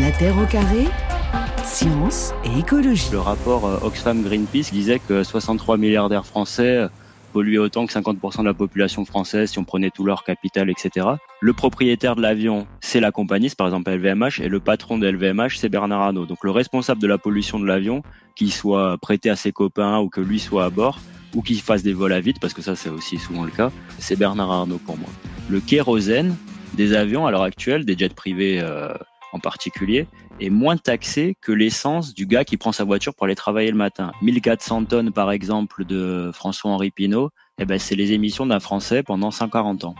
La Terre au carré, science et écologie. Le rapport euh, Oxfam-Greenpeace disait que 63 milliardaires français euh, polluaient autant que 50% de la population française si on prenait tout leur capital, etc. Le propriétaire de l'avion, c'est la compagnie, par exemple LVMH, et le patron de LVMH, c'est Bernard Arnault. Donc le responsable de la pollution de l'avion, qu'il soit prêté à ses copains ou que lui soit à bord, ou qu'il fasse des vols à vide, parce que ça c'est aussi souvent le cas, c'est Bernard Arnault pour moi. Le kérosène des avions à l'heure actuelle, des jets privés euh, en particulier, est moins taxé que l'essence du gars qui prend sa voiture pour aller travailler le matin. 1400 tonnes par exemple de François-Henri Pinault, eh ben, c'est les émissions d'un Français pendant 140 ans.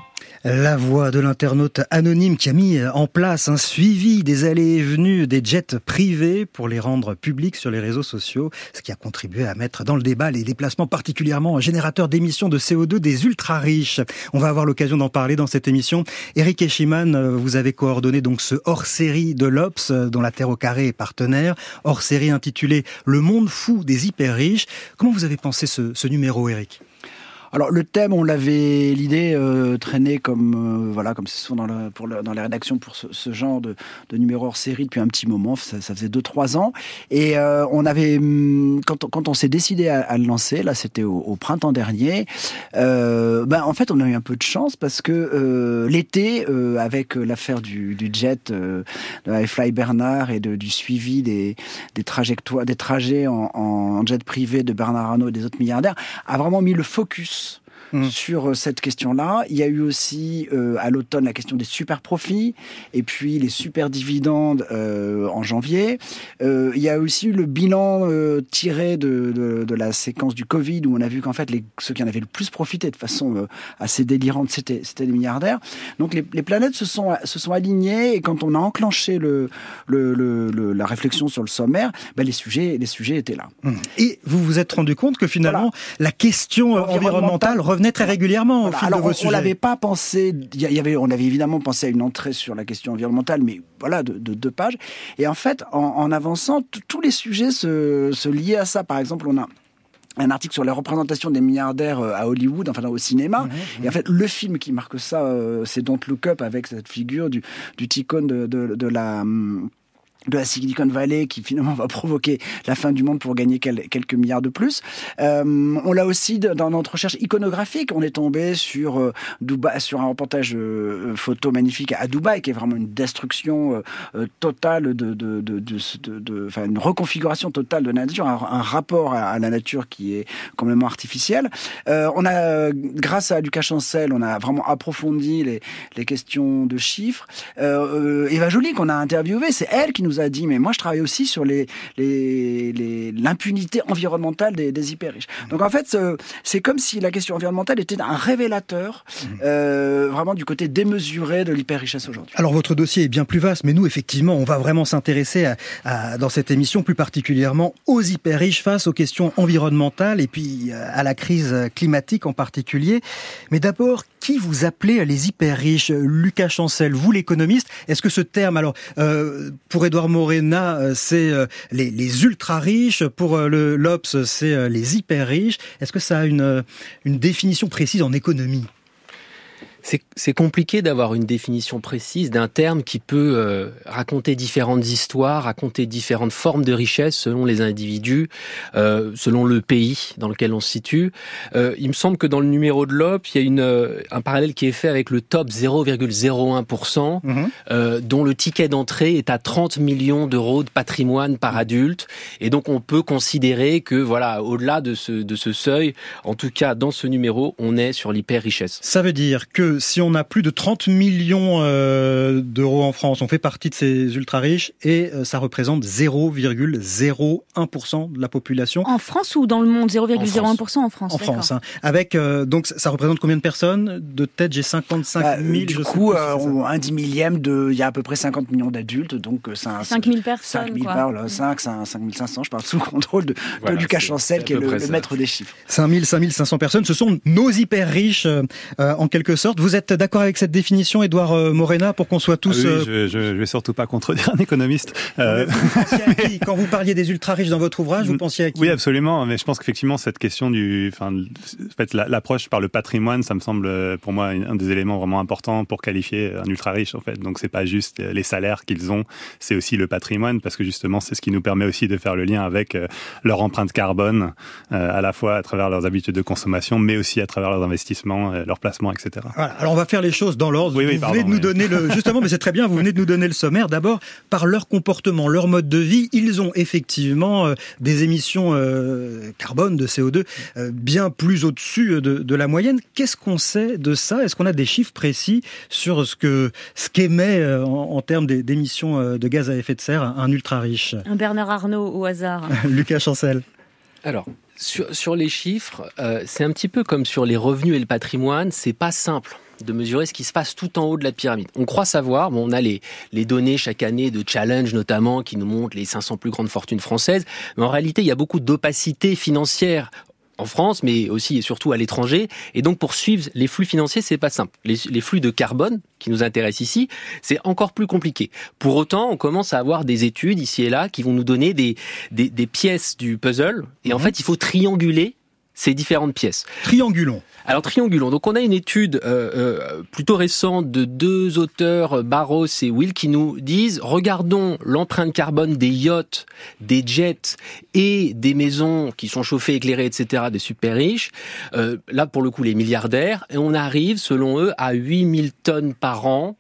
La voix de l'internaute anonyme qui a mis en place un suivi des allées et venues des jets privés pour les rendre publics sur les réseaux sociaux, ce qui a contribué à mettre dans le débat les déplacements particulièrement générateurs d'émissions de CO2 des ultra riches. On va avoir l'occasion d'en parler dans cette émission. Eric Eschiman, vous avez coordonné donc ce hors-série de l'Obs dont la Terre au carré est partenaire, hors-série intitulé Le monde fou des hyper riches. Comment vous avez pensé ce, ce numéro, Eric? Alors le thème, on l'avait l'idée euh, traînée comme euh, voilà comme c'est souvent dans, le, pour dans les rédactions pour ce, genre de, de numéro hors série depuis un petit moment. Ça, ça faisait deux trois ans et euh, on avait hum, quand, quand on s'est décidé à, à, le lancer, là c'était au, au, printemps dernier. Euh, ben en fait on a eu un peu de chance parce que euh, l'été avec l'affaire du, du, jet de Fly Bernard et de, du suivi des, des trajectoires des trajets en, en jet privé de Bernard Arnault et des autres milliardaires a vraiment mis le focus Mmh. sur euh, cette question-là. Il y a eu aussi euh, à l'automne la question des super profits et puis les super dividendes euh, en janvier. Euh, il y a aussi eu le bilan euh, tiré de, de, de, la séquence du Covid où on a vu qu'en fait les, ceux qui en avaient le plus profité de façon euh, assez délirante, c'était les milliardaires. Donc les, les, planètes se sont, se sont alignées et quand on a enclenché le, le, le la réflexion sur le sommaire, ben les, sujets, les sujets étaient là. Mmh. Et vous vous êtes rendu compte que finalement voilà. la question environnementale revenait très régulièrement voilà. au fil Alors, de vos on, sujets. On l'avait pas pensé. Y avait, on avait évidemment pensé à une entrée sur la question environnementale, mais voilà, de, de deux pages. Et en fait, en, en avançant, tous les sujets se, se liaient à ça. Par exemple, on a un article sur la représentation des milliardaires à Hollywood, enfin au cinéma. Mmh, mmh. Et en fait, le film qui marque ça, euh, c'est Don't Look Up avec cette figure du, du ticône de, de, de la de la Silicon Valley qui finalement va provoquer la fin du monde pour gagner quelques milliards de plus. Euh, on l'a aussi dans notre recherche iconographique, on est tombé sur euh, Dubaï, sur un reportage euh, photo magnifique à Dubaï qui est vraiment une destruction euh, totale de, de, de, de, une reconfiguration totale de la nature, un, un rapport à, à, la nature qui est complètement artificiel. Euh, on a, grâce à Lucas Chancel, on a vraiment approfondi les, les questions de chiffres. Euh, Eva Jolie qu'on a interviewé, c'est elle qui nous a dit, mais moi je travaille aussi sur les, les, l'impunité les, environnementale des, des, hyper riches. Donc en fait, c'est comme si la question environnementale était un révélateur mmh. euh, vraiment du côté démesuré de l'hyper richesse aujourd'hui. Alors votre dossier est bien plus vaste, mais nous effectivement, on va vraiment s'intéresser à, à, dans cette émission plus particulièrement aux hyper riches face aux questions environnementales et puis euh, à la crise climatique en particulier. Mais d'abord, qui vous appelez les hyper riches? Lucas Chancel, vous l'économiste, est-ce que ce terme, alors euh, pour Edouard Morena, c'est euh, les, ultra riches, pour euh, le l'Obs, c'est euh, les hyper riches. Est-ce que ça a une définition précise en économie? C'est compliqué d'avoir une définition précise d'un terme qui peut euh, raconter différentes histoires, raconter différentes formes de richesse selon les individus, euh, selon le pays dans lequel on se situe. Euh, il me semble que dans le numéro de l'OP, il y a une, euh, un parallèle qui est fait avec le top 0,01%, mmh. dont le ticket d'entrée est à 30 millions d'euros de patrimoine par adulte. Et donc on peut considérer que, voilà, au-delà de ce, de ce seuil, en tout cas dans ce numéro, on est sur l'hyper-richesse. Ça veut dire que si on a plus de 30 millions euh, d'euros en France, on fait partie de ces ultra riches et euh, ça représente 0,01% de la population. En France ou dans le monde 0,01% en France. En France. Hein. Avec euh, donc ça représente combien de personnes? De tête, j'ai 55 000. Bah, du coup, euh, un dix millième de, il y a à peu près 50 millions d'adultes, donc c'est 5 000 personnes. 5 000 par, 5, 5, 500, je parle sous le contrôle de, voilà, de Lucas Chancel, qui est le, le maître des chiffres. 5 000, 5 500 personnes, ce sont nos hyper riches en quelque sorte. Vous êtes d'accord avec cette définition, Edouard euh, Morena, pour qu'on soit tous... Ah oui, je, je, je, vais surtout pas contredire un économiste. Euh... Vous Quand vous parliez des ultra-riches dans votre ouvrage, vous pensiez à qui? Oui, absolument, mais je pense qu'effectivement, cette question du... Enfin, en fait, l'approche par le patrimoine, ça me semble, pour moi, un des éléments vraiment importants pour qualifier un ultra-riche, en fait. Donc, c'est pas juste les salaires qu'ils ont, c'est aussi le patrimoine, parce que justement, c'est ce qui nous permet aussi de faire le lien avec leur empreinte carbone, à la fois à travers leurs habitudes de consommation, mais aussi à travers leurs investissements, leurs placements, etc. Voilà. Alors on va faire les choses dans l'ordre. Oui, oui, vous pardon, venez de nous oui. donner le justement, mais c'est très bien. Vous venez de nous donner le sommaire. D'abord, par leur comportement, leur mode de vie, ils ont effectivement euh, des émissions euh, carbone, de CO2, euh, bien plus au-dessus de, de, la moyenne. Qu'est-ce qu'on sait de ça? Est-ce qu'on a des chiffres précis sur ce que ce qu'émet en, en, termes d'émissions de gaz à effet de serre un ultra riche? Un Bernard Arnault au hasard. Lucas Chancel. Alors, sur, les chiffres, euh, c'est un petit peu comme sur les revenus et le patrimoine, c'est pas simple de mesurer ce qui se passe tout en haut de la pyramide. On croit savoir, bon, on a les, les données chaque année de Challenge notamment qui nous montrent les 500 plus grandes fortunes françaises, mais en réalité, il y a beaucoup d'opacité financière en France, mais aussi et surtout à l'étranger. Et donc, pour suivre les flux financiers, c'est pas simple. Les, les, flux de carbone qui nous intéressent ici, c'est encore plus compliqué. Pour autant, on commence à avoir des études ici et là qui vont nous donner des, des, des pièces du puzzle. Et mmh. en fait, il faut trianguler ces différentes pièces. Triangulons. Alors triangulons. Donc on a une étude euh, euh, plutôt récente de deux auteurs, Barros et Will, qui nous disent regardons l'empreinte carbone des yachts, des jets et des maisons qui sont chauffées, éclairées, etc. des super riches. Euh, là pour le coup les milliardaires et on arrive selon eux à 8000 tonnes par an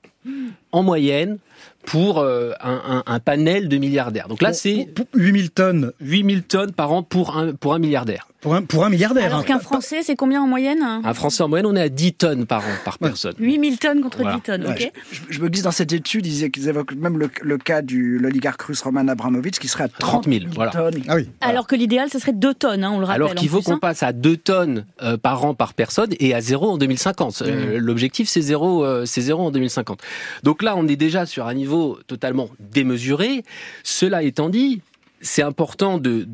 en moyenne pour un, un, un, panel de milliardaires. Donc là, c'est 8000 tonnes, 8000 tonnes par an pour un pour un milliardaire. Pour un, pour un milliardaire. Alors hein. qu'un Français, c'est combien en moyenne Un Français en moyenne, on est à 10 tonnes par an, par Ouais. personne. 8000 tonnes contre Voilà. 10 tonnes, ok Ouais, je, je me glisse dans cette étude, ils, qu'ils évoquent même le, le cas de l'oligarque russe Roman Abramovich qui serait à 30 000, voilà. tonnes. Ah oui. Alors que l'idéal, ce serait 2 tonnes, hein, on le rappelle. Alors qu'il faut qu'on hein. passe à 2 tonnes euh, par an par personne et à zéro en 2050. Euh, L'objectif c'est zéro, euh, c'est zéro en 2050. Donc là, on est déjà sur un niveau totalement démesuré. Cela étant dit, c'est important de,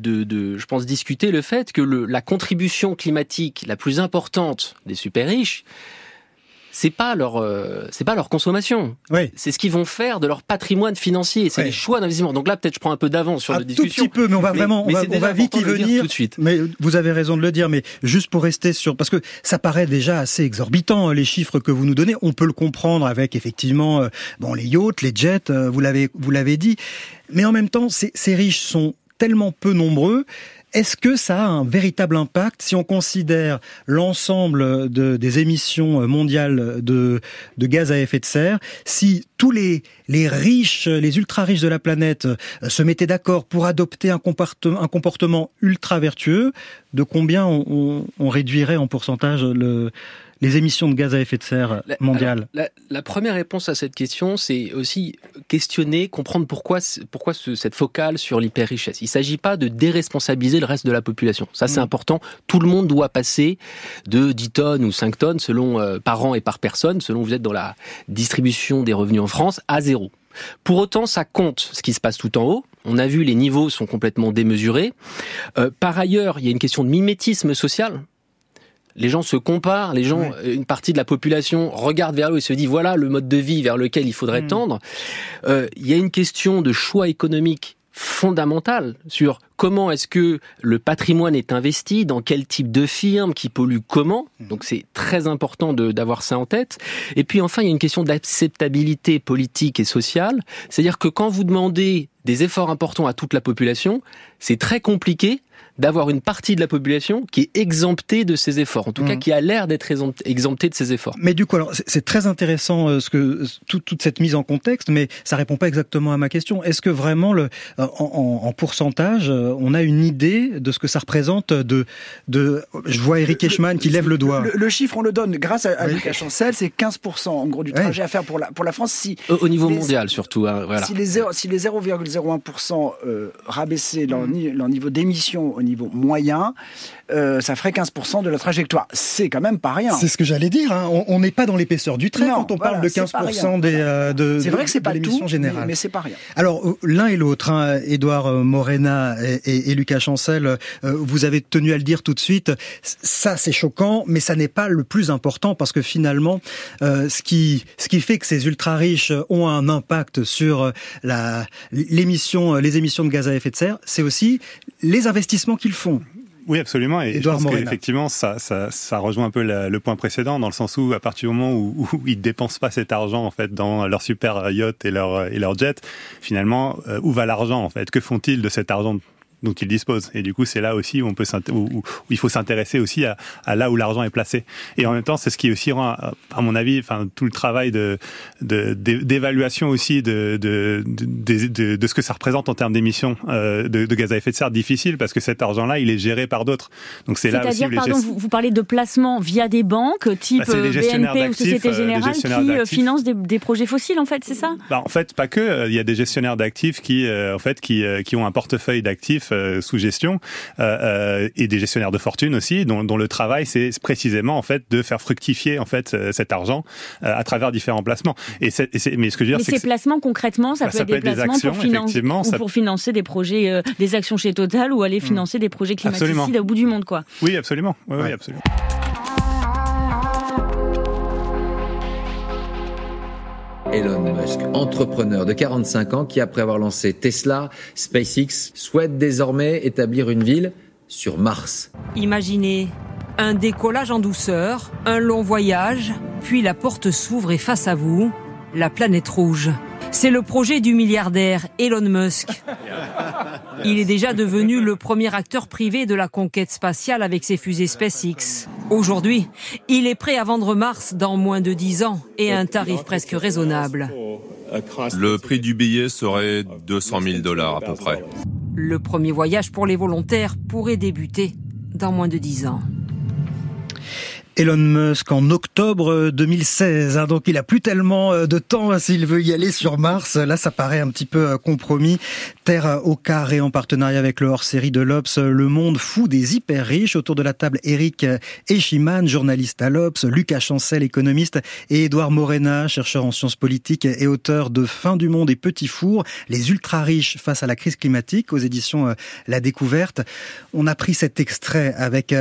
je pense, discuter le fait que la contribution climatique la plus importante des super riches, c'est pas leur, euh, c'est pas leur consommation. Oui. C'est ce qu'ils vont faire de leur patrimoine financier. C'est les choix d'investissement. Donc là, peut-être je prends un peu d'avance sur Un la tout discussion. petit peu, mais on va Mais- vraiment, on va, on va vite y venir. tout de suite. Mais vous avez raison de le dire, mais juste pour rester sur, parce que ça paraît déjà assez exorbitant, hein, les chiffres que vous nous donnez. On peut le comprendre avec effectivement, euh, bon, les yachts, les jets, euh, vous l'avez, vous l'avez dit. Mais en même temps, ces, ces riches sont tellement peu nombreux. Est-ce que ça a un véritable impact si on considère l'ensemble de, des émissions mondiales de, gaz à effet de serre Si tous les, riches, les ultra riches de la planète euh, se mettaient d'accord pour adopter un comportement, un comportement ultra vertueux, de combien on réduirait en pourcentage le, les émissions de gaz à effet de serre La- mondiales alors, la, la première réponse à cette question, c'est aussi questionner, comprendre pourquoi, pourquoi ce- cette focale sur l'hyper-richesse. Il ne s'agit pas de déresponsabiliser le reste de la population. Ça, c'est Mm. important. Tout le monde doit passer de 10 tonnes ou 5 tonnes selon euh, par an et par personne, selon vous êtes dans la distribution des revenus en France, à zéro. Pour autant, ça compte ce qui se passe tout en haut. On a vu, les niveaux sont complètement démesurés. Euh, par ailleurs, il y a une question de mimétisme social. Les gens se comparent, les gens, une partie de la population regarde vers eux et se dit voilà le mode de vie vers lequel il faudrait Mm. tendre. Euh, il y a une question de choix économique fondamental sur comment est-ce que le patrimoine est investi, dans quel type de firme, qui pollue comment. Donc c'est très important de- d'avoir ça en tête. Et puis enfin, il y a une question d'acceptabilité politique et sociale. C'est-à-dire que quand vous demandez des efforts importants à toute la population, c'est très compliqué d'avoir une partie de la population qui est exemptée de ces efforts, en tout cas Mhm. qui a l'air d'être exempt- exemptée de ces efforts. Mais du coup, alors c'est- très intéressant euh, ce que tout- toute cette mise en contexte, mais ça répond pas exactement à ma question. Est-ce que vraiment, le, en, en- en pourcentage, euh, on a une idée de ce que ça représente de, de Je vois Eric Eschmann qui lève le doigt. Le, le chiffre, on le donne grâce à, à Oui. Lucas Chancel, c'est 15% en gros du trajet à faire pour la, pour la France. Si, Au, au niveau Les- mondial surtout, hein, voilà. si les, zéro- si les 0,01% euh, rabaissaient leur, ni- leur niveau d'émission niveau moyen, euh, ça ferait 15% de la trajectoire. C'est quand même pas rien. C'est ce que j'allais dire. Hein. On n'est pas dans l'épaisseur du trait Non, quand on voilà, parle de c'est 15% des, euh, de, C'est vrai que c'est pas tout, générale. mais, mais c'est pas rien. Alors euh, l'un et l'autre, hein, Édouard euh, Morena et, et- et Lucas Chancel, euh, vous avez tenu à le dire tout de suite. Ça, c'est choquant, mais ça n'est pas le plus important parce que finalement, ce qui ce qui fait que ces ultra riches ont un impact sur la l'émission, les émissions de gaz à effet de serre, c'est aussi les investissements qu'ils font. Oui, absolument. Et Édouard je pense Morena. qu'effectivement, ça, ça, ça rejoint un peu la- le point précédent, dans le sens où, à partir du moment où, où ils dépensent pas cet argent en fait dans leur super yacht et leur et leur jet, finalement, euh, où va l'argent en fait? Que font-ils de cet argent dont ils disposent Et du coup, c'est là aussi où on peut s'int- où, où- où il faut s'intéresser aussi à, à là où l'argent est placé. Et en même temps, c'est ce qui aussi rend, à mon avis, enfin tout le travail de de- d'é- d'évaluation aussi de de, de, de de ce que ça représente en termes d'émissions euh, de, gaz à effet de serre difficile parce que cet argent-là, il est géré par d'autres. Donc c'est là aussi C'est-à-dire, où les pardon, vous, vous parlez de placement via des banques, type Bah, les euh, BNP ou Société euh, Générale, qui financent des, des projets fossiles, en fait, c'est ça? Bah, en fait, pas que. Il y a des gestionnaires d'actifs qui, en fait, qui, qui ont un portefeuille d'actifs euh, sous gestion euh, euh, et des gestionnaires de fortune aussi, dont, dont le travail c'est précisément en fait de faire fructifier en fait cet argent euh, à travers différents placements. Et, c'est- et c'est- mais ce que je veux Mais dire, c'est que ces placements, concrètement, ça Bah, peut ça être peut des être des placements actions, pour, financer, ou ça- pour financer des projets, euh, des actions chez Total ou aller financer des projets climaticides Absolument. au bout du monde, quoi. oui, absolument, oui, oui, Ouais. absolument. Elon Musk, entrepreneur de 45 ans qui, après avoir lancé Tesla, SpaceX, souhaite désormais établir une ville sur Mars. Imaginez un décollage en douceur, un long voyage, puis la porte s'ouvre et face à vous, la planète rouge. C'est le projet du milliardaire Elon Musk. Il est déjà devenu le premier acteur privé de la conquête spatiale avec ses fusées SpaceX. Aujourd'hui, il est prêt à vendre Mars dans moins de 10 ans et à un tarif presque raisonnable. Le prix du billet serait 200 000 dollars à peu près. Le premier voyage pour les volontaires pourrait débuter dans moins de 10 ans. Elon Musk en octobre 2016. hein, donc il a plus tellement euh, de temps hein, s'il veut y aller sur Mars. Là, ça paraît un petit peu euh, compromis. Terre au carré en partenariat avec le hors-série de l'Obs, Le Monde fou des hyper riches. Autour de la table, Eric Echiman, journaliste à l'Obs, Lucas Chancel, économiste, et Édouard Morena, chercheur en sciences politiques et auteur de Fin du monde et Petit four, les ultra riches face à la crise climatique aux éditions euh, La Découverte. On a pris cet extrait avec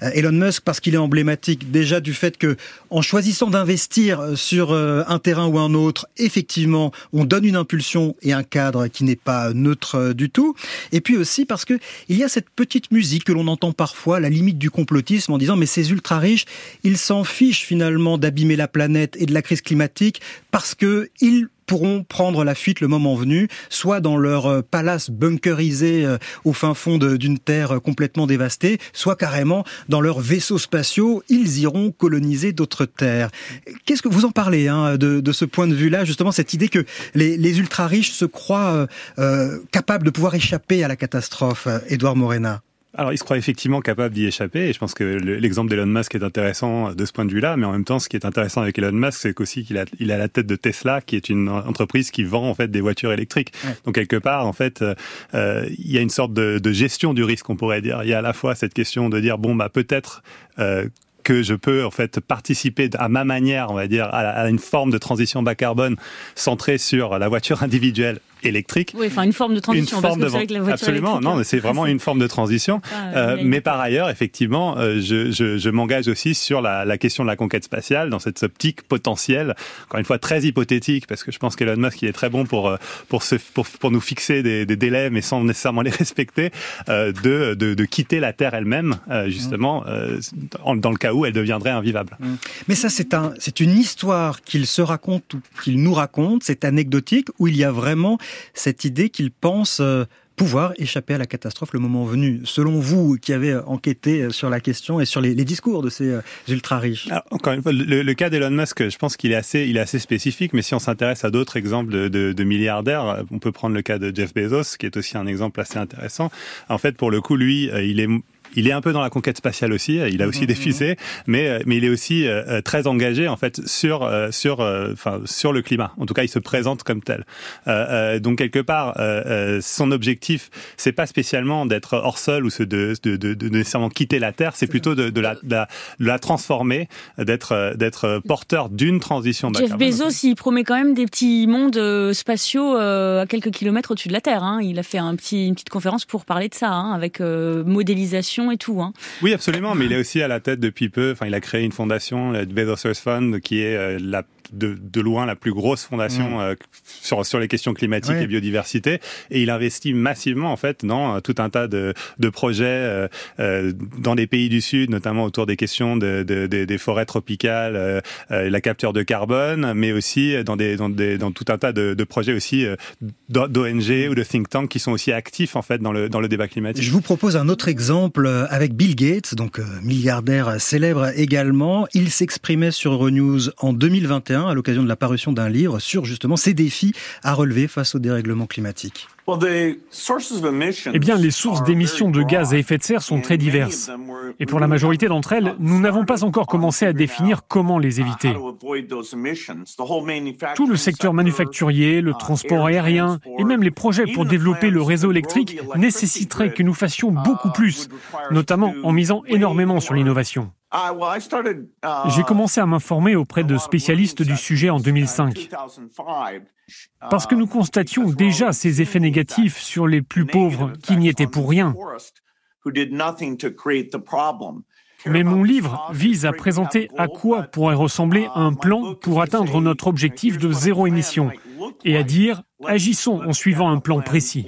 Elon Musk parce qu'il est emblématique déjà du fait que en choisissant d'investir sur euh, un terrain ou un autre, effectivement, on donne une impulsion et un cadre qui n'est pas neutre euh, du tout. Et puis aussi parce que il y a cette petite musique que l'on entend parfois, la limite du complotisme, en disant mais ces ultra riches, ils s'en fichent finalement d'abîmer la planète et de la crise climatique parce que ils pourront prendre la fuite le moment venu, soit dans leur euh, palace bunkerisé euh, au fin fond d'une terre euh, complètement dévastée, soit carrément dans leurs vaisseaux spatiaux, ils iront coloniser d'autres terres. Qu'est-ce que vous en parlez hein, de, de ce point de vue-là, justement, cette idée que les, les ultra-riches se croient euh, capables de pouvoir échapper à la catastrophe, Édouard Morena? Alors, il se croit effectivement capable d'y échapper, et je pense que le- l'exemple d'Elon Musk est intéressant de ce point de vue-là, mais en même temps, ce qui est intéressant avec Elon Musk, c'est qu'aussi qu'il a, il a la tête de Tesla, qui est une entreprise qui vend en fait des voitures électriques. Ouais. Donc quelque part, en fait, euh, euh, il y a une sorte de, de gestion du risque, on pourrait dire. Il y a à la fois cette question de dire bon bah peut-être euh, que je peux en fait participer à ma manière, on va dire, à, une forme de transition bas carbone centrée sur la voiture individuelle électrique. Oui, enfin, une forme de transition, Une parce forme que de que la voiture absolument. non mais c'est vraiment une forme de transition. Pas, euh, mais par ailleurs effectivement euh, je, je, je m'engage aussi sur la, la question de la conquête spatiale dans cette optique potentielle encore une fois très hypothétique parce que je pense qu'Elon Musk il est très bon pour euh, pour se pour, pour nous fixer des, des délais mais sans nécessairement les respecter euh, de, de de quitter la Terre elle-même euh, justement en- dans le cas où elle deviendrait invivable Mais ça, c'est un, c'est une histoire qu'il se raconte ou qu'il nous raconte, c'est anecdotique, où il y a vraiment cette idée qu'il pense euh, pouvoir échapper à la catastrophe le moment venu. Selon vous, qui avez enquêté sur la question et sur les, les discours de ces euh, ultra-riches. Alors, encore une fois, le, le cas d'Elon Musk, je pense qu'il est assez, il est assez spécifique. Mais si on s'intéresse à d'autres exemples de, de, de milliardaires, on peut prendre le cas de Jeff Bezos, qui est aussi un exemple assez intéressant. En fait, pour le coup, lui, euh, il est il est un peu dans la conquête spatiale aussi. Il a aussi des fusées, mais mais il est aussi très engagé en fait sur sur enfin sur le climat. En tout cas, il se présente comme tel. donc quelque part, son objectif, c'est pas spécialement d'être hors sol ou de, de, de, de nécessairement quitter la Terre, c'est plutôt de, de, la, de, la, de la transformer, d'être d'être porteur d'une transition. Jeff Bezos, il promet quand même des petits mondes spatiaux à quelques kilomètres au-dessus de la Terre. Hein. Il a fait un petit, une petite conférence pour parler de ça, hein, avec euh, modélisation et tout. Hein. Oui, absolument. Mais il est aussi à la tête depuis peu. Il a créé une fondation, le Bezos Fund, qui est euh, la de, de, loin la plus grosse fondation mm. euh, sur, sur les questions climatiques et biodiversité. Et il investit massivement en fait dans euh, tout un tas de, de projets euh, euh, dans des pays du Sud, notamment autour des questions de, de, des forêts tropicales, la capture de carbone, mais aussi dans, des, dans, des, dans tout un tas de, de projets aussi d'ONG ou de think tank qui sont aussi actifs en fait dans le, dans le débat climatique. Je vous propose un autre exemple avec Bill Gates, donc milliardaire célèbre également. Il s'exprimait sur Euronews en 2021 à l'occasion de la parution d'un livre sur justement ces défis à relever face au dérèglement climatique. Eh bien, les sources d'émissions de gaz à effet de serre sont très diverses. Et pour la majorité d'entre elles, nous n'avons pas encore commencé à définir comment les éviter. Tout le secteur manufacturier, le transport aérien et même les projets pour développer le réseau électrique nécessiteraient que nous fassions beaucoup plus, notamment en misant énormément sur l'innovation. J'ai commencé à m'informer auprès de spécialistes du sujet en 2005 parce que nous constations déjà ces effets négatifs sur les plus pauvres qui n'y étaient pour rien. Mais mon livre vise à présenter à quoi pourrait ressembler un plan pour atteindre notre objectif de zéro émission et à dire agissons en suivant un plan précis.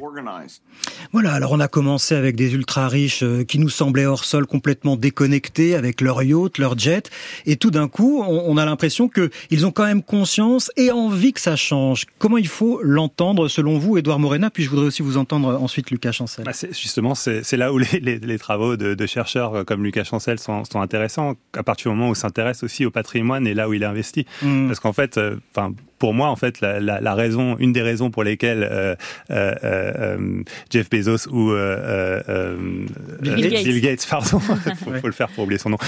Voilà, alors on a commencé avec des ultra riches euh, qui nous semblaient hors sol complètement déconnectés avec leurs yachts, leurs jets, et tout d'un coup, on a l'impression qu'ils ont quand même conscience et envie que ça change. Comment il faut l'entendre selon vous, Edouard Morena Puis je voudrais aussi vous entendre ensuite Lucas Chancel. Bah justement, c'est là où les, les, les travaux de, de, chercheurs comme Lucas Chancel sont, sont intéressants, à partir du moment où s'intéresse aussi au patrimoine et là où il investit. Mmh. Parce qu'en fait, euh, enfin pour moi, en fait, la, la, la, raison, une des raisons pour lesquelles euh, euh, euh, Jeff Bezos ou euh, euh, Bill, Gates. Bill, Gates. pardon, faut, faut, le faire pour oublier son nom,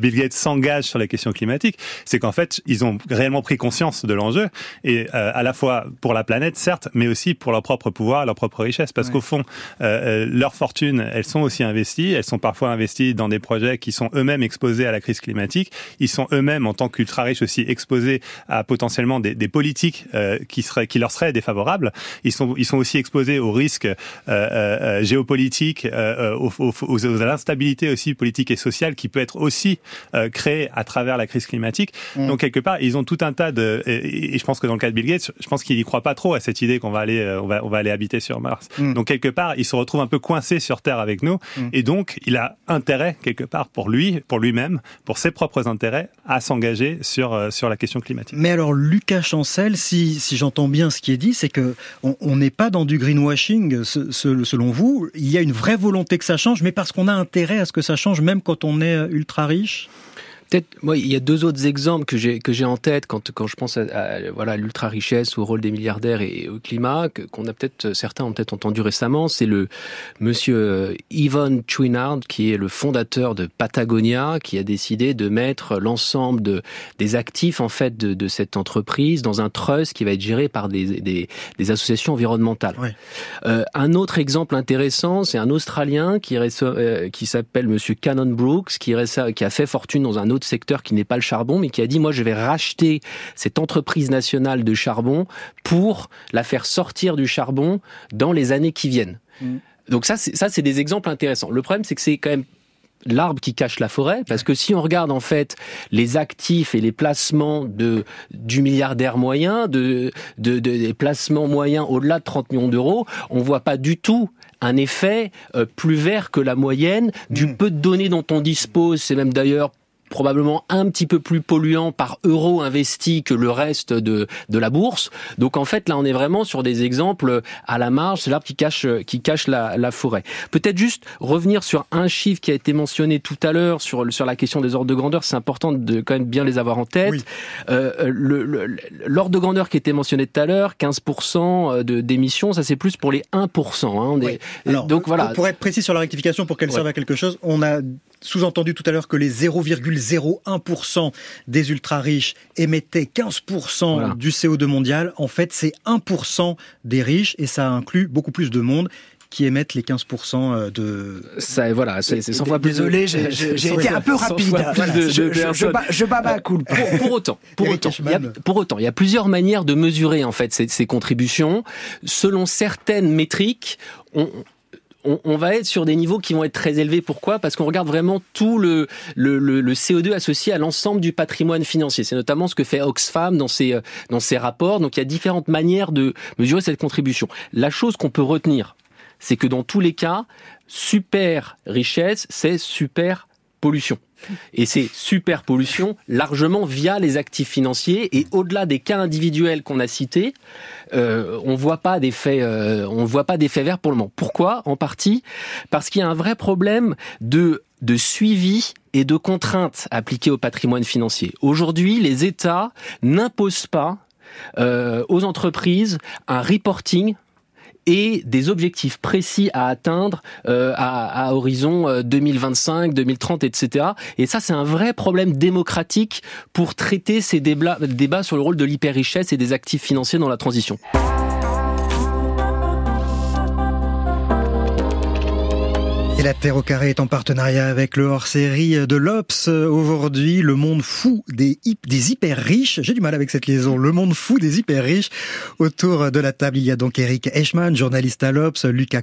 Bill Gates s'engage sur les questions climatiques, c'est qu'en fait, ils ont réellement pris conscience de l'enjeu et à la fois pour la planète, certes, mais aussi pour leur propre pouvoir, leur propre richesse, parce ouais. qu'au fond, leurs fortunes, elles sont aussi investies, elles sont parfois investies dans des projets qui sont eux-mêmes exposés à la crise climatique, ils sont eux-mêmes en tant qu'ultra riches aussi exposés à potentiellement des, des politiques politiques euh, qui, leur seraient défavorables. Ils sont, ils sont aussi exposés aux risques euh, euh, géopolitiques, aux, aux, aux, à l'instabilité aussi politique et sociale qui peut être aussi créée à travers la crise climatique. Mmh. Donc quelque part, ils ont tout un tas de et, et, je pense que dans le cas de Bill Gates, je pense qu'il y croit pas trop à cette idée qu'on va aller on va on va aller habiter sur Mars. Mmh. Donc quelque part, il se retrouve un peu coincé sur Terre avec nous mmh. et donc il a intérêt quelque part pour lui, pour lui-même, pour ses propres intérêts à s'engager sur sur la question climatique. Mais alors Lucas Chancel si, j'entends bien ce qui est dit, c'est que on n'est pas dans du greenwashing, selon vous. Il y a une vraie volonté que ça change, mais parce qu'on a intérêt à ce que ça change, même quand on est ultra riche? Peut-être, moi, il y a deux autres exemples que j'ai que j'ai en tête quand quand je pense à, à voilà l'ultra richesse ou au rôle des milliardaires et, au climat qu'on a peut-être certains ont peut-être entendu récemment. C'est le monsieur Yvonne Chouinard qui est le fondateur de Patagonia qui a décidé de mettre l'ensemble de des actifs en fait de, de, cette entreprise dans un trust qui va être géré par des des, des associations environnementales. Ouais. Euh, un autre exemple intéressant, c'est un Australien qui euh, qui s'appelle monsieur Cannon Brooks qui qui a fait fortune dans un autre secteur qui n'est pas le charbon, mais qui a dit moi je vais racheter cette entreprise nationale de charbon pour la faire sortir du charbon dans les années qui viennent. Mmh. Donc ça, ça c'est des exemples intéressants. Le problème, c'est que c'est quand même l'arbre qui cache la forêt, parce que si on regarde en fait les actifs et les placements de du milliardaire moyen, de, de, de des placements moyens au-delà de 30 millions d'euros, on voit pas du tout un effet euh, plus vert que la moyenne du mmh. peu de données dont on dispose. C'est même d'ailleurs probablement un petit peu plus polluant par euro investi que le reste de, de la bourse. Donc en fait, là, on est vraiment sur des exemples à la marge, c'est l'arbre qui cache, qui cache la, la forêt. Peut-être juste revenir sur un chiffre qui a été mentionné tout à l'heure sur, sur la question des ordres de grandeur, c'est important de quand même bien les avoir en tête. Euh, l'ordre de grandeur qui était mentionné tout à l'heure, 15% d'émissions, ça c'est plus pour les 1%. Hein, Alors, donc voilà. Pour être précis sur la rectification, pour qu'elle serve à quelque chose, on a sous-entendu tout à l'heure que les 0,01% des ultra-riches émettaient 15% du CO2 mondial. En fait, c'est 1% des riches et ça inclut beaucoup plus de monde qui émettent les 15% euh, de... Ça, voilà, c'est 100 fois plus... Désolé, j'ai été un peu rapide. je, je, je, bats ma coule. Pour, autant, pour autant, il y a, pour autant, il y a plusieurs manières de mesurer en fait ces, ces contributions. Selon certaines métriques, on, on, va être sur des niveaux qui vont être très élevés. Pourquoi? Parce qu'on regarde vraiment tout le, le, CO2 associé à l'ensemble du patrimoine financier. C'est notamment ce que fait Oxfam dans ses, dans ses rapports. Donc il y a différentes manières de mesurer cette contribution. La chose qu'on peut retenir, c'est que dans tous les cas, super richesse, c'est super pollution. Et c'est super pollution largement via les actifs financiers. Et au-delà des cas individuels qu'on a cités, euh, on voit pas d'effet, euh, on voit pas d'effet vert pour le moment. Pourquoi? En partie parce qu'il y a un vrai problème de de suivi et de contraintes appliquées au patrimoine financier. Aujourd'hui, les États n'imposent pas euh, aux entreprises un reporting et des objectifs précis à atteindre euh, à, à, horizon 2025, 2030, etc. Et ça, c'est un vrai problème démocratique pour traiter ces débats, débats sur le rôle de l'hyper-richesse et des actifs financiers dans la transition. La Terre au carré est en partenariat avec le hors-série de l'Obs. Aujourd'hui, le monde fou des, hyper riches. J'ai du mal avec cette liaison. Le monde fou des hyper riches. Autour de la table, il y a donc Eric Eichmann, journaliste à l'Obs, Lucas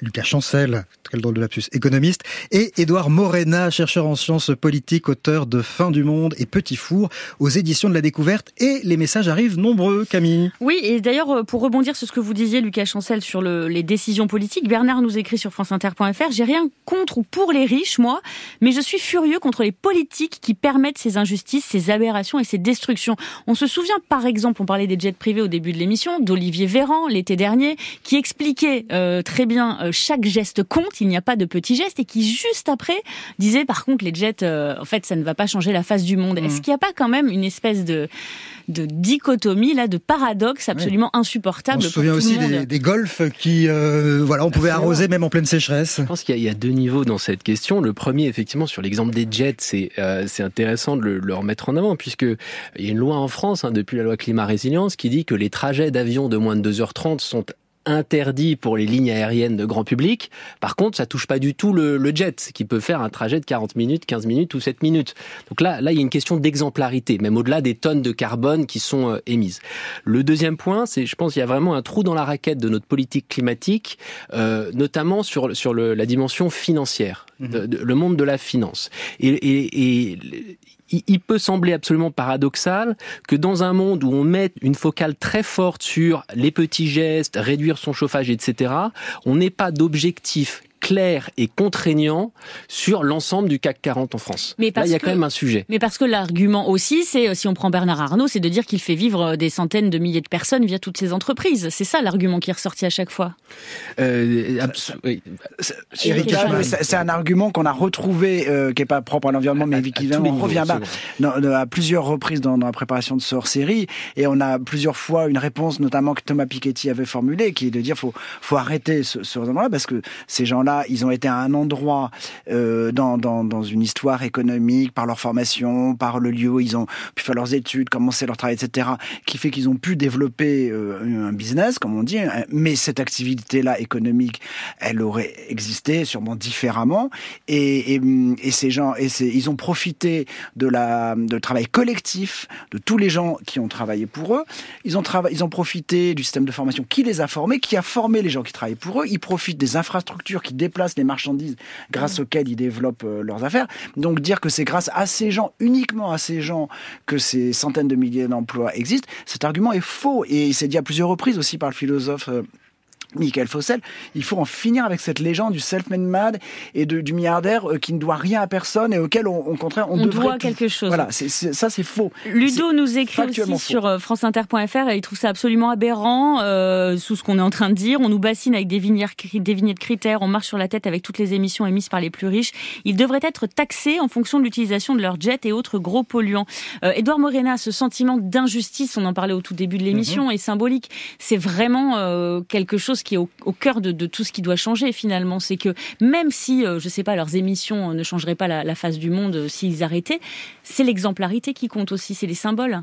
Lucas Chancel, quel drôle de lapsus, économiste, et Édouard Morena, chercheur en sciences politiques, auteur de Fin du monde et Petit Four aux éditions de la découverte. Et les messages arrivent nombreux, Camille. Oui, et d'ailleurs, pour rebondir sur ce que vous disiez, Lucas Chancel, sur le, les décisions politiques, Bernard nous écrit sur franceinter.fr j'ai rien contre ou pour les riches, moi, mais je suis furieux contre les politiques qui permettent ces injustices, ces aberrations et ces destructions. On se souvient, par exemple, on parlait des jets privés au début de l'émission, d'Olivier Véran l'été dernier, qui expliquait euh, très bien euh, chaque geste compte, il n'y a pas de petits gestes, et qui juste après disait, par contre, les jets, euh, en fait, ça ne va pas changer la face du monde. Est-ce mmh. qu'il n'y a pas quand même une espèce de de dichotomie, là, de paradoxe absolument insupportable. On se souvient aussi des, des, golfs qui, euh, voilà, on pouvait arroser même en pleine sécheresse. Pense qu'il y, a deux niveaux dans cette question. Le premier, effectivement, sur l'exemple des jets, c'est euh, intéressant de le, remettre en avant, puisque il y a une loi en France, hein, depuis la loi climat résilience, qui dit que les trajets d'avion de moins de 2h30 sont interdit pour les lignes aériennes de grand public. Par contre, ça touche pas du tout le, jet, qui peut faire un trajet de 40 minutes, 15 minutes ou 7 minutes. Donc là, là, il y a une question d'exemplarité, même au-delà des tonnes de carbone qui sont euh, émises. Le deuxième point, c'est, je pense, qu'il y a vraiment un trou dans la raquette de notre politique climatique, euh, notamment sur sur le, la dimension financière, mmh. le monde de la finance. Et, et, et il peut sembler absolument paradoxal que dans un monde où on met une focale très forte sur les petits gestes, réduire son chauffage, etc., on n'ait pas d'objectif clair et contraignant sur l'ensemble du CAC 40 en France. Mais Là, il y a quand même un sujet. Mais parce que l'argument aussi, c'est euh, si on prend Bernard Arnault, c'est de dire qu'il fait vivre euh, des centaines de milliers de personnes via toutes ces entreprises. C'est ça l'argument qui est ressorti à chaque fois. Euh, c'est un argument qu'on a retrouvé, euh, qui est pas propre à l'environnement, mais qui revient à plusieurs reprises dans, la préparation de ce hors-série, et on a plusieurs fois une réponse, notamment que Thomas Piketty avait formulée, qui est de dire faut faut arrêter ce, ce raisonnement-là parce que ces gens-là ils ont été à un endroit euh, dans, une histoire économique, par leur formation, par le lieu où ils ont pu faire leurs études, commencer leur travail, etc., qui fait qu'ils ont pu développer euh, un business, comme on dit. Mais cette activité-là économique, elle aurait existé sûrement différemment. Et, et ces gens, ils ont profité de la de travail collectif de tous les gens qui ont travaillé pour eux. Ils ont ils ont profité du système de formation qui les a formés, qui a formé les gens qui travaillent pour eux. Ils profitent des infrastructures qui déplacent les marchandises grâce mmh. auxquelles ils développent euh, leurs affaires. Donc dire que c'est grâce à ces gens, uniquement à ces gens, que ces centaines de milliers d'emplois existent, cet argument est faux. Et c'est dit à plusieurs reprises aussi par le philosophe euh, Michael Fossel, il faut en finir avec cette légende du self-made man et de, du milliardaire euh, qui ne doit rien à personne et auquel, on, au contraire, on, on devrait doit quelque chose. Voilà, ça c'est faux. Ludo nous écrit aussi sur euh, franceinter.fr et il trouve ça absolument aberrant euh, sous ce qu'on est en train de dire. On nous bassine avec des vignettes, des vignettes critères, on marche sur la tête avec toutes les émissions émises par les plus riches. Ils devraient être taxés en fonction de l'utilisation de leurs jets et autres gros polluants. Euh, Edouard Morena, ce sentiment d'injustice, on en parlait au tout début de l'émission, mhm. est symbolique. C'est vraiment euh, quelque chose qui est au, cœur de, tout ce qui doit changer finalement. C'est que même si, euh, je sais pas, leurs émissions ne changeraient pas la, la face du monde euh, s'ils arrêtaient, c'est l'exemplarité qui compte aussi, c'est les symboles.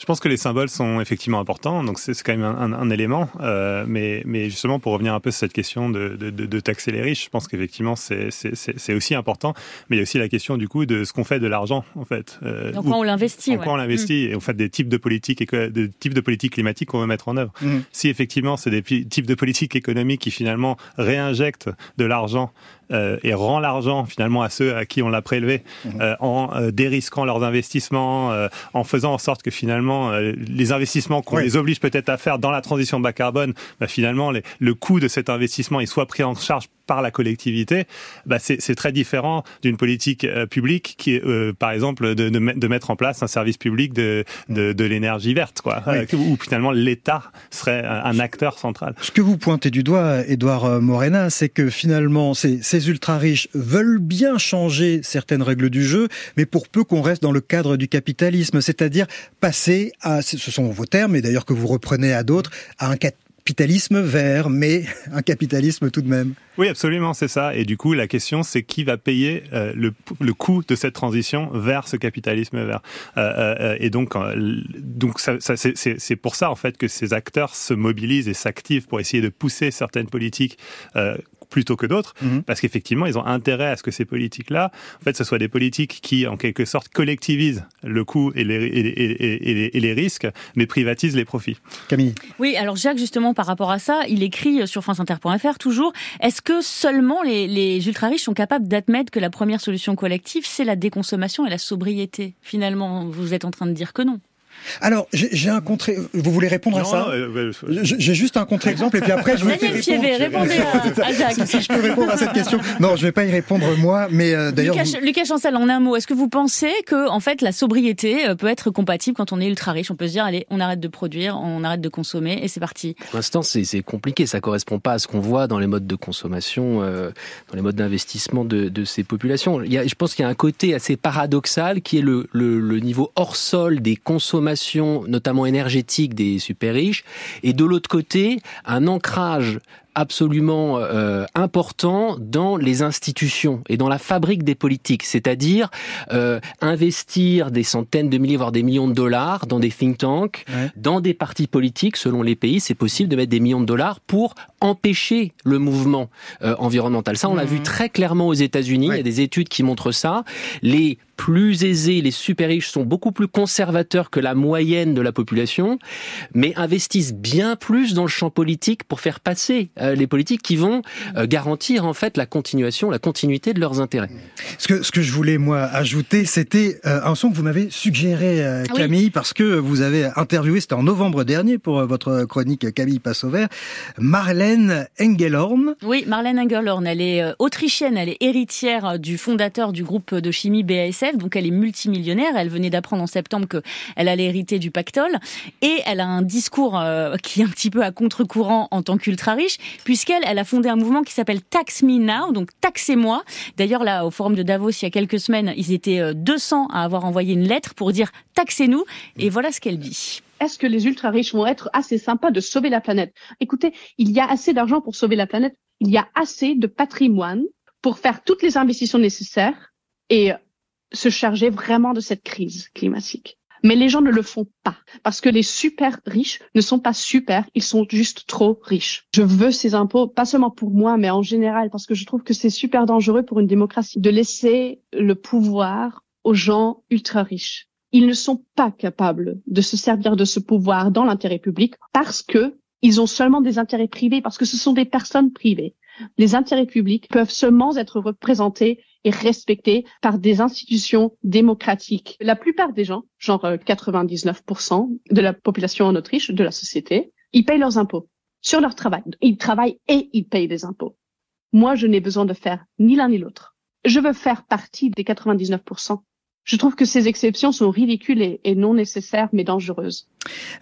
Je pense que les symboles sont effectivement importants, donc c'est quand même un, un, élément. Euh, mais, mais, justement, pour revenir un peu sur cette question de, de, de taxer les riches, je pense qu'effectivement c'est aussi important. Mais il y a aussi la question du coup de ce qu'on fait de l'argent, en fait. Euh, en quoi on l'investit. En quoi on l'investit mmh. et en fait des types de politiques et de types de politiques climatiques qu'on veut mettre en œuvre. Mmh. Si effectivement c'est des types de politiques économiques qui finalement réinjectent de l'argent euh, et rend l'argent finalement à ceux à qui on l'a prélevé mmh. euh, en euh, dérisquant leurs investissements, euh, en faisant en sorte que finalement euh, les investissements qu'on les oblige peut-être à faire dans la transition bas carbone, bah, finalement les, le coût de cet investissement il soit pris en charge par la collectivité, bah c'est très différent d'une politique publique qui est, euh, par exemple, de, de, de, mettre en place un service public de, de, de l'énergie verte, quoi, où finalement l'État serait un acteur central. Ce que vous pointez du doigt, Edouard Morena, c'est que finalement, ces, ultra-riches veulent bien changer certaines règles du jeu, mais pour peu qu'on reste dans le cadre du capitalisme, c'est-à-dire passer à, ce sont vos termes, et d'ailleurs que vous reprenez à d'autres, à un capitalisme vert, mais un capitalisme tout de même. Oui, absolument, c'est ça. Et du coup, la question, c'est qui va payer euh, le, coût de cette transition vers ce capitalisme vert? Euh, euh, et donc, donc c'est pour ça en fait que ces acteurs se mobilisent et s'activent pour essayer de pousser certaines politiques plutôt que d'autres, mmh. parce qu'effectivement, ils ont intérêt à ce que ces politiques-là, en fait, ce soient des politiques qui, en quelque sorte, collectivisent le coût et les, et, et, et, et les risques, mais privatisent les profits. Camille. Oui, alors Jacques, justement, par rapport à ça, il écrit sur franceinter.fr toujours, est-ce que seulement les, les ultra-riches sont capables d'admettre que la première solution collective, c'est la déconsommation et la sobriété? Finalement, vous êtes en train de dire que non. Alors, j'ai un contre. Vous voulez répondre non, à ça euh, J'ai juste un contre-exemple et puis après je vous Daniel Fievé, répondez à, à, Jacques. Si je peux répondre à cette question. Non, je vais pas y répondre moi, mais euh, d'ailleurs. Lucas, vous... Lucas, Chancel, en un mot, est-ce que vous pensez que en fait la sobriété euh, peut être compatible quand on est ultra riche? On peut se dire, allez, on arrête de produire, on arrête de consommer et c'est parti. Pour l'instant, c'est compliqué. Ça correspond pas à ce qu'on voit dans les modes de consommation, euh, dans les modes d'investissement de, de, ces populations. Il y a, je pense qu'il y a un côté assez paradoxal qui est le, le, le niveau hors sol des consommations, notamment notamment énergétique des super riches, et de l'autre côté, un ancrage absolument euh, important dans les institutions et dans la fabrique des politiques, c'est-à-dire euh, investir des centaines de milliers, voire des millions de dollars dans des think tanks, ouais. dans des partis politiques, selon les pays, c'est possible de mettre des millions de dollars pour empêcher le mouvement euh, environnemental. Ça, on l'a mmh. vu très clairement aux États-Unis. Ouais. Il y a des études qui montrent ça. Les plus aisés, les super riches sont beaucoup plus conservateurs que la moyenne de la population, mais investissent bien plus dans le champ politique pour faire passer euh, les politiques qui vont euh, garantir en fait la continuation, la continuité de leurs intérêts. Ce que ce que je voulais moi ajouter, c'était euh, un son que vous m'avez suggéré euh, Camille oui. parce que vous avez interviewé, c'était en novembre dernier pour euh, votre chronique Camille passe au vert, Marlène Engelhorn. Oui, Marlène Engelhorn, elle est euh, autrichienne, elle est héritière du fondateur du groupe de chimie BASF donc elle est multimillionnaire. Elle venait d'apprendre en septembre qu'elle allait hériter du pactole. Et elle a un discours euh, qui est un petit peu à contre-courant en tant qu'ultra riche, puisqu'elle elle a fondé un mouvement qui s'appelle Tax Me Now, donc taxez-moi. D'ailleurs, là, au forum de Davos, il y a quelques semaines, ils étaient 200 à avoir envoyé une lettre pour dire taxez-nous. Et voilà ce qu'elle dit est-ce que les ultra riches vont être assez sympas de sauver la planète? Écoutez, il y a assez d'argent pour sauver la planète. Il y a assez de patrimoine pour faire toutes les investissements nécessaires et se charger vraiment de cette crise climatique. Mais les gens ne le font pas parce que les super riches ne sont pas super, ils sont juste trop riches. Je veux ces impôts, pas seulement pour moi, mais en général, parce que je trouve que c'est super dangereux pour une démocratie de laisser le pouvoir aux gens ultra riches. Ils ne sont pas capables de se servir de ce pouvoir dans l'intérêt public parce que ils ont seulement des intérêts privés, parce que ce sont des personnes privées. Les intérêts publics peuvent seulement être représentés et respecté par des institutions démocratiques. La plupart des gens, genre 99% de la population en Autriche, de la société, ils payent leurs impôts. sur leur travail. Ils travaillent et ils payent des impôts. Moi, je n'ai besoin de faire ni l'un ni l'autre. Je veux faire partie des 99%. Je trouve que ces exceptions sont ridicules et, non nécessaires, mais dangereuses.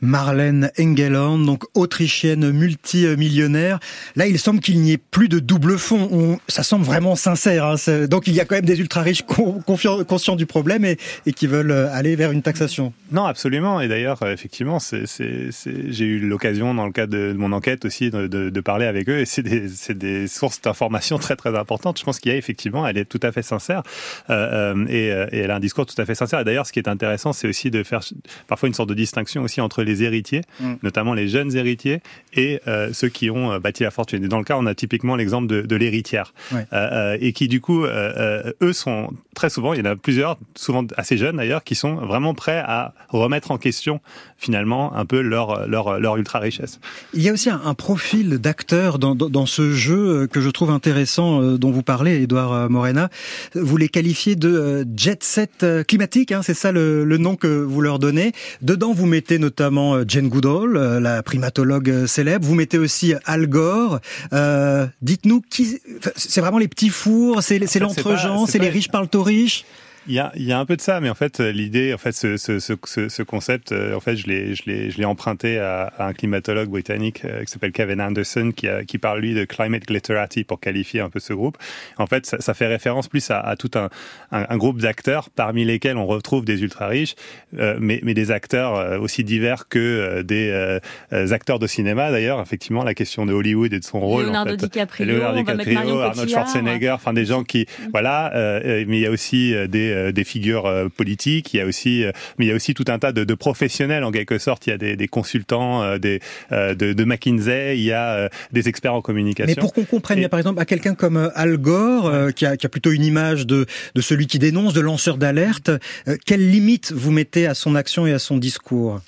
Marlène Engelhorn, donc autrichienne multimillionnaire. Là, il semble qu'il n'y ait plus de double fond. ça semble vraiment sincère. Hein. Donc, il y a quand même des ultra riches conscients du problème et, qui veulent euh, aller vers une taxation. Non, absolument. Et d'ailleurs, euh, effectivement, j'ai eu l'occasion, dans le cadre de, mon enquête aussi, de, parler avec eux. Et c'est des, sources d'informations très très importantes. Je pense qu'il y a effectivement, elle est tout à fait sincère euh, et, et elle a un discours tout à fait sincère. Et d'ailleurs, ce qui est intéressant, c'est aussi de faire parfois une sorte de distinction aussi entre les héritiers, mm. notamment les jeunes héritiers, et euh, ceux qui ont euh, bâti la fortune. Et dans le cas, on a typiquement l'exemple de, de l'héritière, euh, et qui du coup, eux sont très souvent, il y en a plusieurs, souvent assez jeunes d'ailleurs, qui sont vraiment prêts à remettre en question finalement un peu leur leur, leur ultra richesse. Il y a aussi un, profil d'acteur dans, dans, ce jeu que je trouve intéressant, dont vous parlez, Edouard Morena. Vous les qualifiez de jet set climatique, hein, c'est ça le, le nom que vous leur donnez. Dedans, vous mettez notamment euh, Jane Goodall, euh, la primatologue euh, célèbre. Vous mettez aussi Al Gore. Euh, Dites-nous qui. C'est vraiment les petits fours, c'est l'entre-gens, c'est les riches parlent aux riches. Il y a, il y a un peu de ça, mais en fait, l'idée, en fait, ce, ce, ce, ce, concept, euh, en fait, je l'ai, je l'ai, je l'ai emprunté à, à, un climatologue britannique euh, qui s'appelle Kevin Anderson, qui, a, qui parle lui de climate glitterati pour qualifier un peu ce groupe. En fait, ça, ça fait référence plus à, à tout un, un, groupe d'acteurs parmi lesquels on retrouve des ultra riches, euh, mais, mais des acteurs aussi divers que des acteurs de cinéma. D'ailleurs, effectivement, la question de Hollywood et de son rôle. Leonardo en fait, DiCaprio, Leonardo DiCaprio, Arnold Schwarzenegger, enfin des gens qui, mm. voilà, mais il y a aussi des euh, des figures euh, politiques, il y a aussi, euh, mais il y a aussi tout un tas de, de professionnels en quelque sorte. Il y a des, des consultants, des de, de, McKinsey, il y a des experts en communication. Mais pour qu'on comprenne, il y a par exemple à quelqu'un comme Al Gore qui, a, qui, a, plutôt une image de, de celui qui dénonce, de lanceur d'alerte. quelles limites vous mettez à son action et à son discours?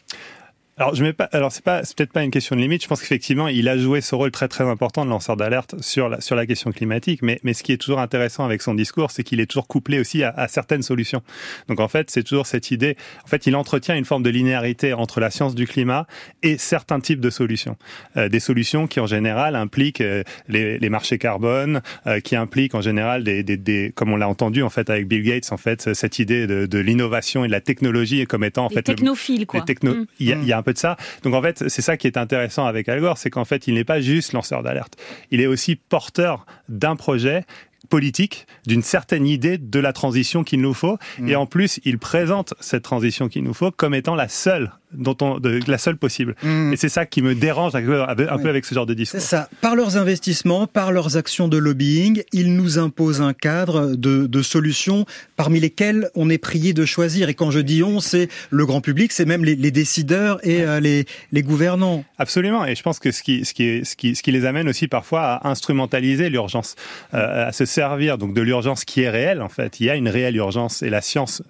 Alors, je mets pas. Alors, c'est pas, c'est peut-être pas une question de limite. Je pense qu'effectivement, il a joué ce rôle très très important de lanceur d'alerte sur la sur la question climatique. Mais mais ce qui est toujours intéressant avec son discours, c'est qu'il est toujours couplé aussi à, à, certaines solutions. Donc en fait, c'est toujours cette idée. En fait, il entretient une forme de linéarité entre la science du climat et certains types de solutions. Euh, des solutions qui en général impliquent euh, les, les, marchés carbone, euh, qui impliquent en général des, des, des comme on l'a entendu en fait avec Bill Gates, en fait cette idée de, de l'innovation et de la technologie comme étant en les fait technophiles, quoi. techno... Il, y a, il y a un peu de ça. Donc en fait, c'est ça qui est intéressant avec Al Gore, c'est qu'en fait, il n'est pas juste lanceur d'alerte. Il est aussi porteur d'un projet politique, d'une certaine idée de la transition qu'il nous faut. Mm. Et en plus, il présente cette transition qu'il nous faut comme étant la seule dont on, de, la seule possible. Mmh. Et c'est ça qui me dérange un peu, avec ce genre de discours. C'est ça. Par leurs investissements, par leurs actions de lobbying, ils nous imposent un cadre de, de solutions parmi lesquelles on est prié de choisir. Et quand je dis on, c'est le grand public, c'est même les, les, décideurs et euh, les, les, gouvernants. Absolument. Et je pense que ce qui, ce qui, est, ce qui, ce qui les amène aussi parfois à instrumentaliser l'urgence, euh, à se servir donc de l'urgence qui est réelle en fait. Il y a une réelle urgence et la science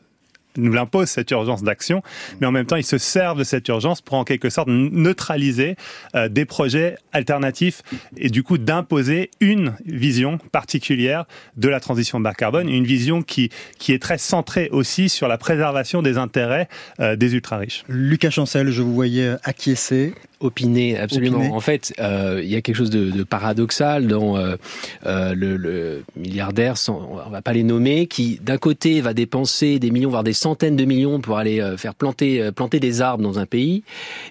nous l'impose cette urgence d'action, mais en même temps, ils se servent de cette urgence pour en quelque sorte neutraliser euh, des projets alternatifs et du coup d'imposer une vision particulière de la transition bas carbone, une vision qui, qui est très centrée aussi sur la préservation des intérêts euh, des ultra-riches. Lucas Chancel, je vous voyais acquiescer. Opiner, absolument. En fait, euh, il y a quelque chose de, de paradoxal dans euh, euh, le, le, milliardaire, sans, on va pas les nommer, qui d'un côté va dépenser des millions, voire des centaines de millions pour aller euh, faire planter euh, planter des arbres dans un pays,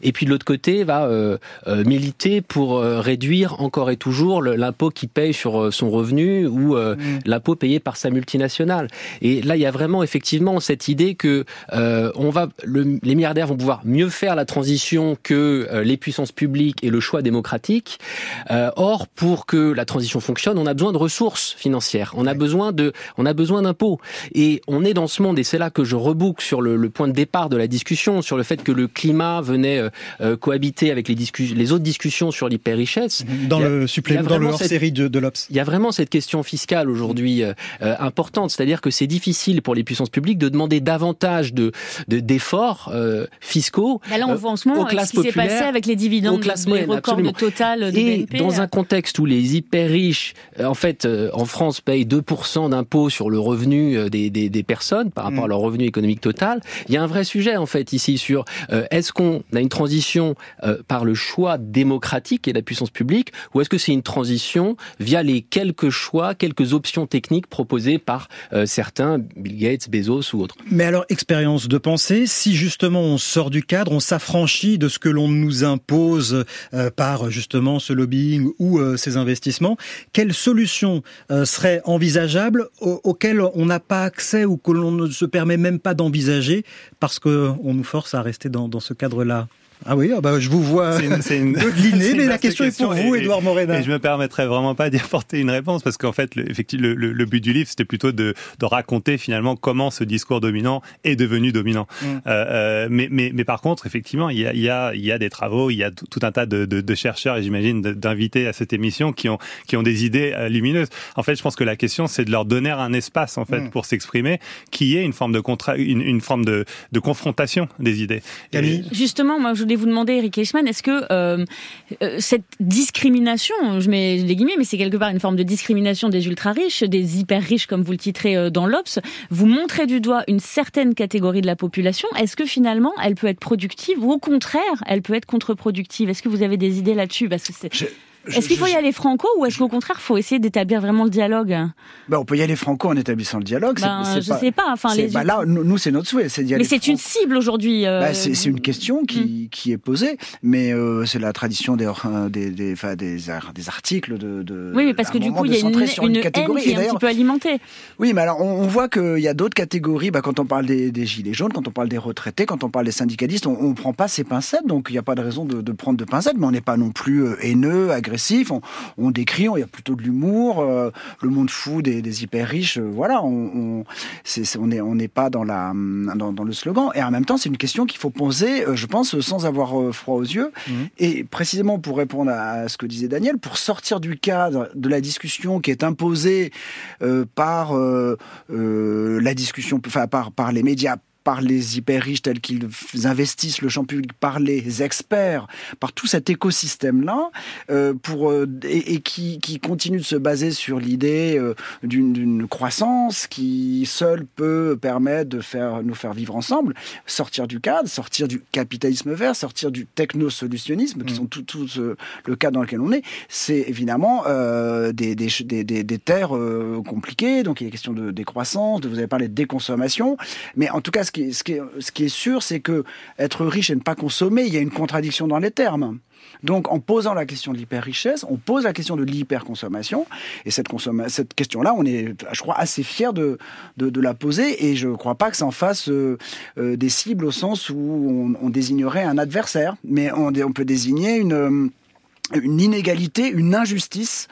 et puis de l'autre côté va euh, militer pour réduire encore et toujours l'impôt qu'il paye sur son revenu ou mm. l'impôt payé par sa multinationale. Et là, il y a vraiment effectivement cette idée que on va, le, les milliardaires vont pouvoir mieux faire la transition que les puissances publiques et le choix démocratique. Euh, or, pour que la transition fonctionne, on a besoin de ressources financières. On a besoin de, on a besoin d'impôts. Et on est dans ce monde, et c'est là que je reboucle sur le, le, point de départ de la discussion, sur le fait que le climat venait euh, euh cohabiter avec les, les autres discussions sur l'hyper-richesse. Dans le supplément, dans le hors-série de, de l'Obs. Il y a vraiment cette question fiscale aujourd'hui euh, importante, c'est-à-dire que c'est difficile pour les puissances publiques de demander davantage de d'efforts fiscaux bah là, on voit en ce moment avec ce qui s'est passé avec les dividendes, les records de total de Et dans un contexte où les hyper riches, euh, en fait, euh, en France, payent 2% d'impôts sur le revenu des, des, des, personnes par rapport mm. à leur revenu économique totale. Il y a un vrai sujet en fait ici sur euh, est-ce qu'on a une transition euh, par le choix démocratique et la puissance publique, ou est-ce que c'est une transition via les quelques choix, quelques options techniques proposées par euh, certains, Bill Gates, Bezos ou autres? Mais alors, expérience de pensée, si justement on sort du cadre, on s'affranchit de ce que l'on nous impose par justement ce lobbying ou ces investissements, quelle solution serait envisageable auquel on n'a pas accès ou que l'on ne se permet même pas d'envisager parce qu'on nous force à rester dans, ce cadre-là ah oui, ah bah, je vous vois c'est une, mais la question, est pour vous, Edouard Morena. Et je me permettrai vraiment pas d'y apporter une réponse parce qu'en fait, le, effectivement, le, le, but du livre, c'était plutôt de, de, raconter finalement comment ce discours dominant est devenu dominant. Mm. Euh, euh, mais, mais, mais, par contre, effectivement, il y a, il y a, il y a des travaux, il y a tout, un tas de, de, de chercheurs et j'imagine d'invités à cette émission qui ont, qui ont des idées euh, lumineuses. En fait, je pense que la question, c'est de leur donner un espace en fait mm. pour s'exprimer, qui est une forme de contra, une, une forme de, de confrontation des idées. Et... Justement, moi, je voulais vous demander, Eric Eichmann, est-ce que euh, euh, cette discrimination, je mets les guillemets, mais c'est quelque part une forme de discrimination des ultra-riches, des hyper-riches, comme vous le titrez euh, dans l'Obs, vous montrez du doigt une certaine catégorie de la population. Est-ce que finalement, elle peut être productive ou au contraire, elle peut être contre-productive? Est-ce que vous avez des idées là-dessus? Parce que c'est... Est-ce qu'il faut y aller franco ou est-ce qu'au contraire, il faut essayer d'établir vraiment le dialogue? Ben, On peut y aller franco en établissant le dialogue. Ben, je ne sais pas. Enfin, les... Ben là, nous, c'est notre souhait. C'est mais c'est une cible aujourd'hui. Euh... Ben, c'est une question qui, mm. qui est posée, mais euh, c'est la tradition des, des, des, des, des, articles de, de, Oui, mais parce que du coup, il y a une, une, une catégorie qui est un petit peu alimentée. Oui, mais alors, on, on voit qu'il y a d'autres catégories. Ben, quand on parle des, des, gilets jaunes, quand on parle des retraités, quand on parle des syndicalistes, on ne prend pas ces pincettes, donc il n'y a pas de raison de, de, prendre de pincettes, mais on n'est pas non plus euh, haineux, agressif. On, on décrit, il y a plutôt de l'humour, euh, le monde fou des, hyper riches, euh, voilà, on, on on n'est pas dans la dans, le slogan. Et en même temps, c'est une question qu'il faut poser, euh, je pense, sans avoir froid aux yeux. Mmh. Et précisément pour répondre à ce que disait Daniel, pour sortir du cadre de la discussion qui est imposée par la discussion, enfin par par les médias par les hyper riches tels qu'ils investissent le champ public, par les experts, par tout cet écosystème-là, euh, pour euh, et, qui, qui, continue de se baser sur l'idée euh, d'une croissance qui seule peut permettre de faire nous faire vivre ensemble, sortir du cadre, sortir du capitalisme vert, sortir du technosolutionnisme, qui mmh. sont tous tout le cas dans lequel on est. C'est évidemment des, des, des, des, terres compliquées, donc il est question de décroissance, de, vous avez parlé de déconsommation, mais en tout cas ce qui est, sûr, c'est que être riche et ne pas consommer, il y a une contradiction dans les termes. Donc, en posant la question de l'hyper-richesse, on pose la question de l'hyper-consommation. Et cette, question-là, on est, je crois, assez fier de, la poser. Et je ne crois pas que ça en fasse euh, euh, des cibles au sens où on, désignerait un adversaire. Mais on, on peut désigner une une inégalité, une injustice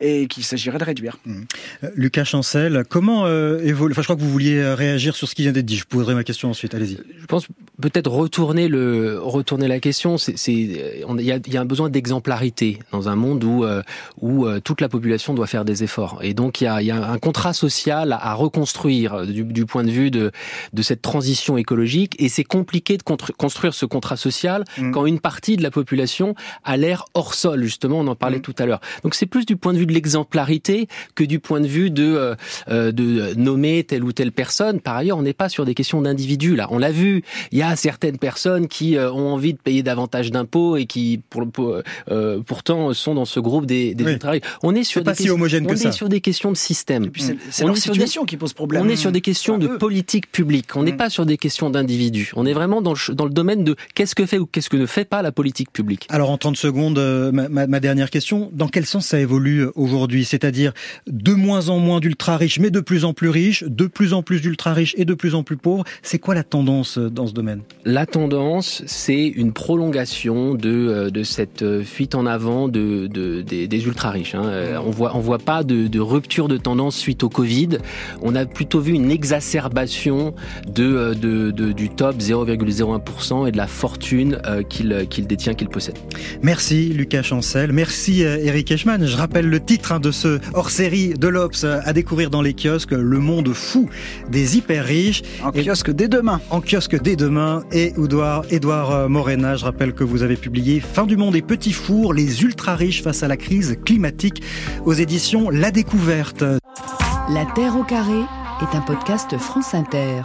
et qu'il s'agirait de réduire. Mmh. Euh, Lucas Chancel, comment euh, évolue Enfin, je crois que vous vouliez euh, réagir sur ce qui vient d'être dit. Je poserai ma question ensuite. Allez-y. Je pense peut-être retourner le retourner la question. C'est il y a, y a, un besoin d'exemplarité dans un monde où où toute la population doit faire des efforts. Et donc il y a, y a un contrat social à reconstruire du, du, point de vue de de cette transition écologique. Et c'est compliqué de construire ce contrat social mmh. quand une partie de la population a l'air hors sol. Justement, on en parlait mmh. tout à l'heure. Donc c'est plus du point de vue de l'exemplarité que du point de vue de, euh, euh, de nommer telle ou telle personne. Par ailleurs, on n'est pas sur des questions d'individus là. On l'a vu, il y a certaines personnes qui euh, ont envie de payer davantage d'impôts et qui pour, pourtant sont dans ce groupe des, des On est sur des si homogène on est sur des questions de système. C'est la situation qui pose problème. On est sur des questions de politique publique. On n'est mm. pas sur des questions d'individus. On est vraiment dans le, dans le domaine de qu'est-ce que fait ou qu'est-ce que ne fait pas la politique publique. Alors en 30 secondes, ma, ma dernière question. Dans quel sens ça évolue aujourd'hui, c'est-à-dire de moins en moins d'ultra riches, mais de plus en plus riches, de plus en plus d'ultra riches et de plus en plus pauvres. C'est quoi la tendance euh, dans ce domaine? La tendance, c'est une prolongation de, euh, de cette euh, fuite en avant de, de des, des ultra riches. Hein. On voit on voit pas de, de, rupture de tendance suite au Covid. On a plutôt vu une exacerbation de, de, de du top 0,01% et de la fortune qu'il qu'il détient, qu'il possède. Merci Lucas Chancel, merci Eric Eschmann. Je rappelle le titre de ce hors-série de l'Obs à découvrir dans les kiosques, le monde fou des hyper riches. En kiosque dès demain. En kiosque dès demain. Et Edouard, Edouard euh, Morena, je rappelle que vous avez publié Fin du monde et petits fours, les ultra riches face à la crise climatique aux éditions La Découverte. La Terre au carré est un podcast France Inter.